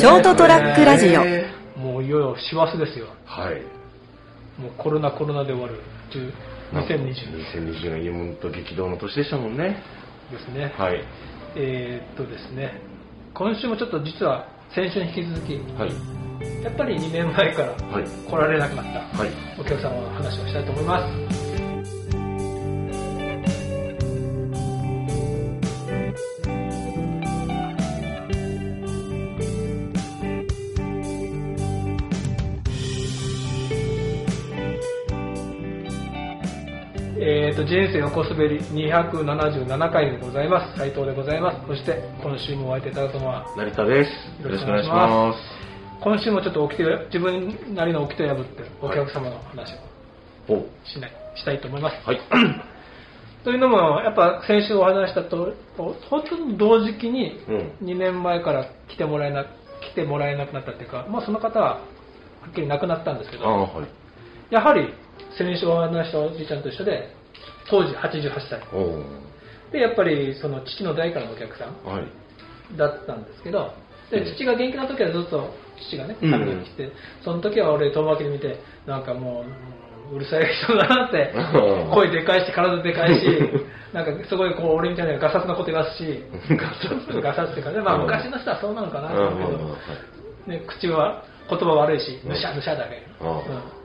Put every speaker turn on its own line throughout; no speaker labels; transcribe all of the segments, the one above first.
ショートトラックラジオ
ねもういよいよ師走ですよ
はい。
もうコロナコロナで終わる10 2020
2020年、本当激動の年でしたもんね。
ですね、
はい。
えーっとですね今週もちょっと実は先週に引き続き
はい。
やっぱり2年前から
はい。
来られなくなった
はい。
お客様の話をしたいと思いますえー、と人生横滑り277回でございます斉藤でございますそして今週もお相手いただくのは
成田です。よろしくお願いしま
今週もちょっと起きて自分なりの起きて破ってお客様の話をしない、したいと思います。
はい。
というのも、やっぱ先週お話したとほとんど同時期に
うん。
2年前から来てもらえな来てもらえなくなったっていうか、まあ、その方ははっきり亡くなったんですけど、
はい。
やはり先週お話したおじいちゃんと一緒で、当時88歳。で、やっぱりその父の代からのお客さん
はい。
だったんですけど、で
うん。
父が元気な時はずっと父がね、
うん。
旅に来て、その時は俺、遠巻きで見て、なんかもう、うるさい人だなって、声でかいし、体でかいし、なんかすごいこう俺みたいなガサツなこと言わすし、
ガサツ。
ガサツっていうかね、まあ
うん。
昔の人はそうなのかなと思うけど、
はい。
ね、口は、言葉悪いし、
うん
むしゃむしゃだけ。うん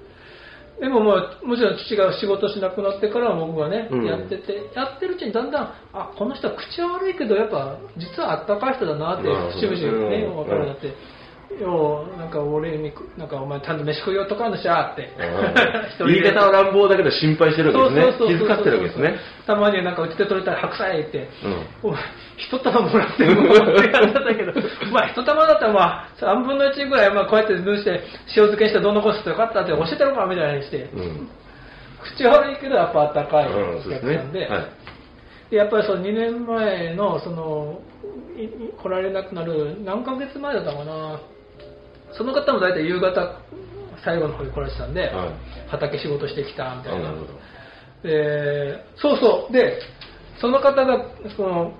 でもまあ、もちろん父が仕事しなくなってからは僕がね、
うん。
やってて、やってるうちにだんだん、あ、この人は口は悪いけど、やっぱ実はあったかい人だなって、
うん
節々ね、
うん
分かるようになって、よう、なんか俺に、なんかお前ちゃんと飯食いよとかんのしゃーって。
言い方は乱暴だけど心配してるわけですね。気遣ってるわけですね。
たまにはなんかうちで取れたら白菜って、
うん。
お前一玉もらってるのって感じだったけど、まあ一玉だったらまあ3分の1ぐらいまあこうやって蒸して塩漬けにしてどんどこすってよかったって教えてやろうかみたいにして、
うん。
口悪いけどやっぱあったかい
うん、
お客さんで、
ね。はい。
でやっぱりその2年前のその来られなくなる何ヶ月前だったかなその方も大体夕方最後の方に来られてたんで、
はい
畑仕事してきたみ
あ、
たいな
なるほど。
でそうそうでその方がその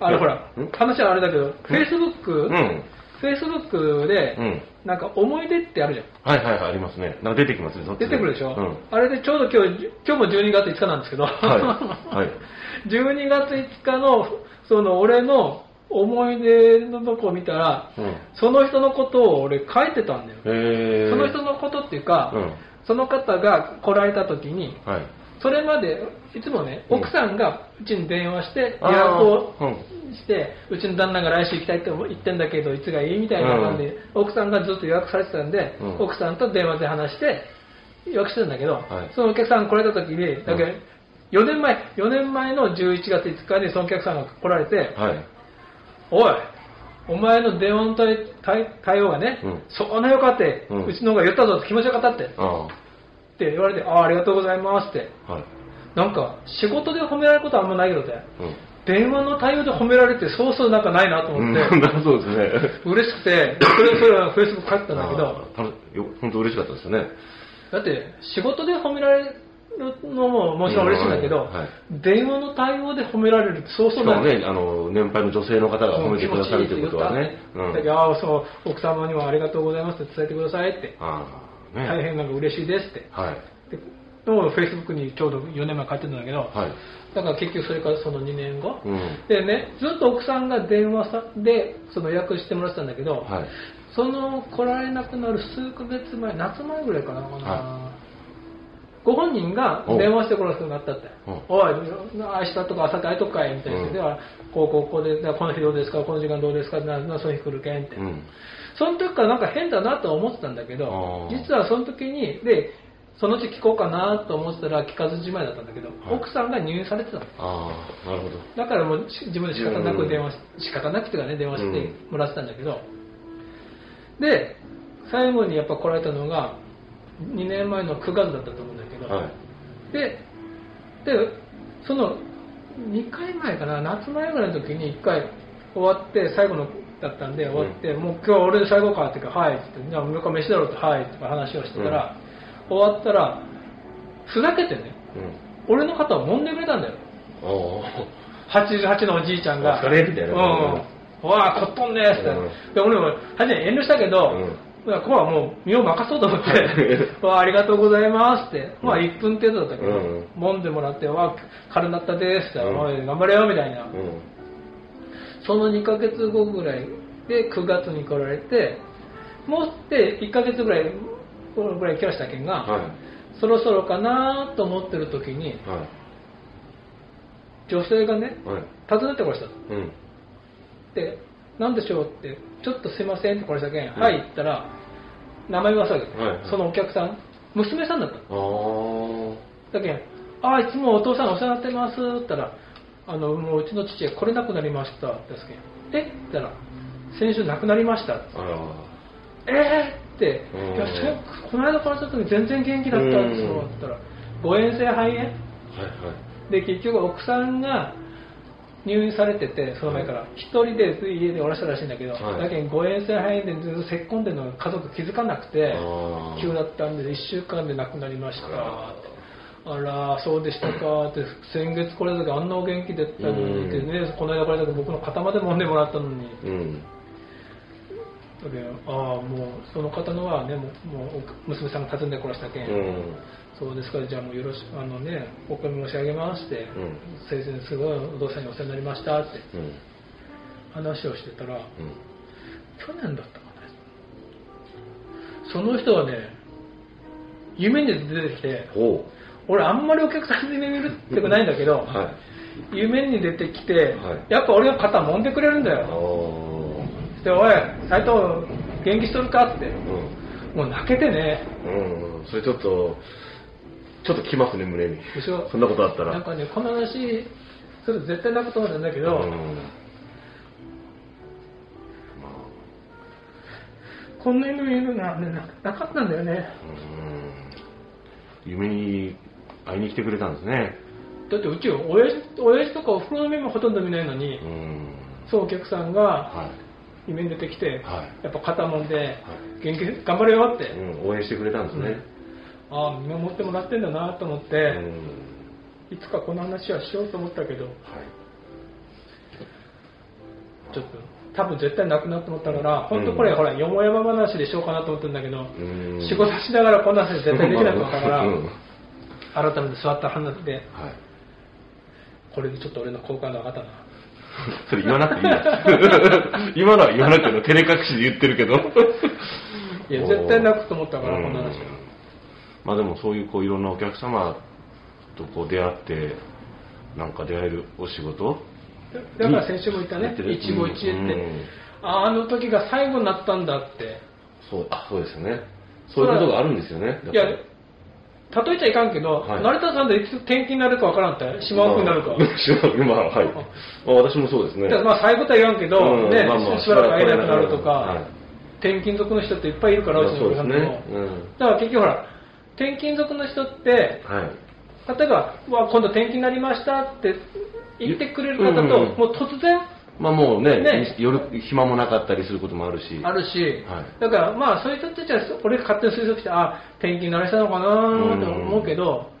あれほら
ん？
話はあれだけどフェイスブック
うん。
フェイスブックで
うん。
なんか思い出ってあるじゃん
はいはいはい、ありますね。なんか出てきますね、
出てくるでしょ、
うん。
あれでちょうど今日今日も12月5日なんですけど、
はい。はい。
12月5日のその俺の思い出のとこを見たら、
うん。
その人のことを俺書いてたんだよ、
えー。
その人のことっていうか、
うん。
その方が来られた時に
はい。
それまでいつもね
うん
奥さんがうちに電話して予約を
うん
してうちの旦那が来週行きたいって言ってんだけどいつがいいみたいな感じで、奥さんがずっと予約されてたんで、
うん
奥さんと電話で話して予約してたんだけど、
はい
そのお客さんが来られた時にだけ、
うん
4年前4年前の11月5日にそのお客さんが来られて、
はい。
おいお前の電話の対応がね、
うん
そんなよかって、
う
うんちの方が言ったぞって気持ちよかったってって
あ
言われてああありがとうございますって
あ。はい。
なんか仕事で褒められることはあんまないけどね
うん。
電話の対応で褒められてそうそうなんかないなと思って、
うん、そうですね。
嬉しくてそれそれはフェイスブック書いてたんだけど
本当嬉しかったですよね。
だって仕事で褒められるのももちろん嬉しいんだけど、電話の対応で褒められるってそう
し
そうない
ね、あの、年配の女性の方が褒めてくださるということはね。うん。
だけどああそう奥様にはありがとうございますって伝えてくださいって。大変なんか嬉しいですって
はい。
でのフェイスブックにちょうど4年前書いてたんだけど、
はい。
だから結局それからその2年後、
うん。
でねずっと奥さんが電話さでその予約してもらってたんだけど、
はい。
その来られなくなる数ヶ月前夏前ぐらいかな、
は
ご本人が電話してこられるようになったって。
うん「
おい明日とか明後日会いとくかい」みたいな、
うん。
ではこうこうこうででこの日どうですかこの時間どうですかななその日来るけんって、
うん。
その時からなんか変だなとは思ってたんだけど実はその時にでそのうち聞こうかなと思ってたら聞かずじまいだったんだけど、
い。
奥さんが入院されてたの。
ああ、なるほど。
だからもうし自分で仕方なく電話し、仕方なくてかね電話して
うん。
もらってたんだけど、で最後にやっぱ来られたのが2年前の9月だったと思うんだけど、
はい。
ででその2回前かな夏前ぐらいの時に1回終わって最後のだったんで終わって、もう今日は俺で最後かって言うからはいって言ってじゃあ向こう飯だろうってはいって話をしてたら、終わったらふざけてね
うん。
俺の肩を揉んでくれたんだよ。
おー。
88のおじいちゃんが。
お疲れみたいな。
うん。うわあ、こっとんねーって、
うん。
で俺も初め遠慮したけど、いやここはもう身を任そうと思って、わあありがとうございますって、まあ1分程度だったけど、
うん
揉んでもらって、わあ、軽なったですって、
うん
頑張れよみたいな、
うん。
その2ヶ月後ぐらいで9月に来られて、もうって1ヶ月ぐらい、ぐらい来ましたけんが、
はい。
そろそろかなと思ってる時に、
は
女性がね、
い。はい。
訪ねてこらした。
うん。
で、なんでしょうって、ちょっとすいませんってこれしたけん、
ん。
はい、言ったら、名前言わさげて、
はいはい。
そのお客さん、娘さんだった。だけん、ああ、いつもお父さんお世話になってますって言ったら、あの、もううちの父が来れなくなりました。って言っって言ったら、先週亡くなりました。って。えーって、
うん。
いやそこの間からちょっと全然元気だったんですよ
うん
って言ったら、誤嚥性肺炎？
はいはい。
で結局奥さんが入院されててその前から。一人で家でおらしたらしいんだけど、
はい。
だけど誤嚥性肺炎でずっとせっこんでるのが家族気づかなくて急だったんで1週間で亡くなりました。
あ
あらそうでしたか。って先月これだけあんなお元気だったのにってねこの間これだけ僕の肩まで揉んでもらったのにああもうその方のはねもう娘さんが訪ねてこらしたけん、
うん。
そうですから、じゃあもうよろしく、あのね、お声申し上げますって、
ん
先生にすごいお父さんにお世話になりましたって
うん。
話をしてたら、
うん。
去年だったかな。その人はね、夢に出てきて、
ほ
俺あんまりお客さんに夢見るってことないんだけど、
う。はい。
夢に出てきて、
はい
やっぱ俺が肩揉んでくれるんだ
あ
よ。
ー。
で、おい、斎藤、元気しとるかって。
うん。
もう泣けてね。
うん。それちょっと、ちょっときますね、胸に。
でしょ
そんなことあったら。
なんかね、この話、それ絶対泣くと思うんだけど、
うん。ま
こんな夢見るのはねななかったんだよね。
あ、うん。夢に会いに来てくれたんですね。
だってうち親父親父とかお風呂の目もほとんど見ないのに、
うん。
そうお客さんが
はい。
夢に出てきて、
はい
やっぱ肩もんで、元気頑張れよって、
うん、応援してくれたんですね。
ああ、見守ってもらってんだなと思って、
うん。
いつかこの話はしようと思ったけど、
はい。
ちょっと、多分絶対なくなると思ったから、本当これ、
うん
ほら、よもやま話でしようかなと思ってるんだけど、
うん
仕事しながらこんな話絶対できなかったから、
うん
改めて座った話で、
はい。
これでちょっと俺の好感度上がったな。
それ言わなくていいや。今のは言わなくても照れ隠しで言ってるけど。
いや、絶対泣くと思ったから、
うん
こんな話は。
まあでもそういうこういろんなお客様とこう出会って、なんか出会えるお仕事？
だから先週も言ったね一期一会って、
うん
ああの時が最後になったんだって。
そう、あ、そうですよね。そういうことがあるんですよね。
いや、例えちゃいかんけど、
はい
成田さんでいつ転勤になるかわからんって、島奥になるか。
まあ まあ、はい。まあ私もそうですね。
まあ最後とは言わんけど、
うん
ね、
まあまあ
しばらく会えなくなるとか、
はい
転勤族の人っていっぱいいるから、
うです
うちのお客さんでも
ね。うん。
だから結局ほら、転勤族の人って、
はい。
例えば、うわ今度転勤になりましたって言ってくれる方と、
うん
もう突然
まあもうね、
ね。
夜暇もなかったりすることもあるし。
あるし、
はい。
だからまあそういう人たちは俺が勝手に推測してあ転勤になりしたのかなと思うけど、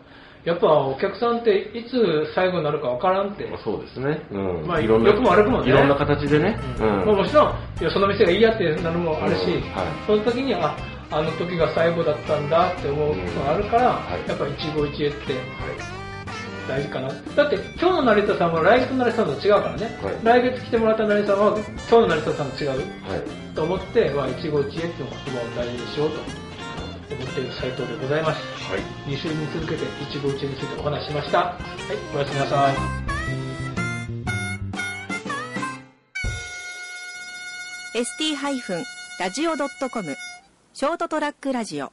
やっぱお客さんっていつ最後になるかわからんって、
まあそうですね。うん。
まあ
いろんな、
も悪くもね。
いろんな形でね。
うん。まあもちろんいやその店がいいやってなるのもあるし、
うん。はい。
その時にああの時が最後だったんだって思うのがあるから、
はい。
やっぱ一期一会って大事かなだって今日の成田さんは来月の成田さんと違うからね、
はい
来月来てもらった成田さんは今日の成田さんと違う
はい。
と思って、まあ、一期一会っていう言葉を大事にしようと思っている斉藤でございます。
はい。
2週に続けて一期一会についてお話ししました。はい、おやすみなさい。
ー ST-radio.com ショートトラックラジオ